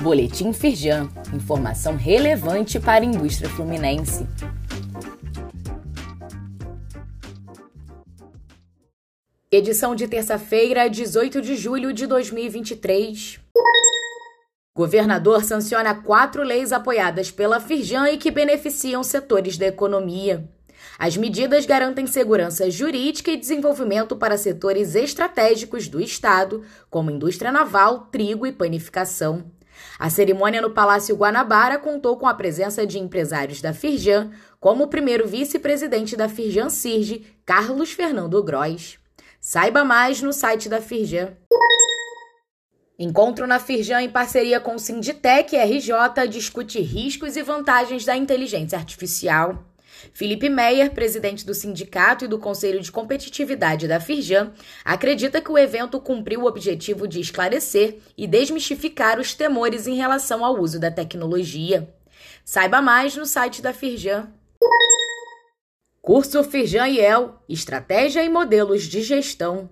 Boletim Firjan, informação relevante para a indústria fluminense. Edição de terça-feira, 18 de julho de 2023. Governador sanciona quatro leis apoiadas pela Firjan e que beneficiam setores da economia. As medidas garantem segurança jurídica e desenvolvimento para setores estratégicos do Estado, como indústria naval, trigo e panificação. A cerimônia no Palácio Guanabara contou com a presença de empresários da Firjan, como o primeiro vice-presidente da Firjan Sirge, Carlos Fernando Gross. Saiba mais no site da Firjan. Encontro na Firjan em parceria com o Sinditec RJ discute riscos e vantagens da inteligência artificial. Felipe Meyer, presidente do sindicato e do Conselho de Competitividade da Firjan, acredita que o evento cumpriu o objetivo de esclarecer e desmistificar os temores em relação ao uso da tecnologia. Saiba mais no site da Firjan. Curso Firjan IEL Estratégia e Modelos de Gestão.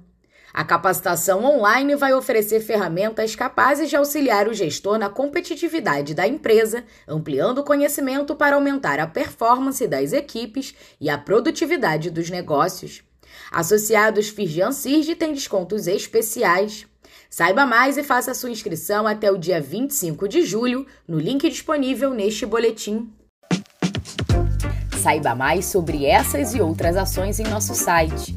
A capacitação online vai oferecer ferramentas capazes de auxiliar o gestor na competitividade da empresa, ampliando o conhecimento para aumentar a performance das equipes e a produtividade dos negócios. Associados Firjan Sirge têm descontos especiais. Saiba mais e faça sua inscrição até o dia 25 de julho no link disponível neste boletim. Saiba mais sobre essas e outras ações em nosso site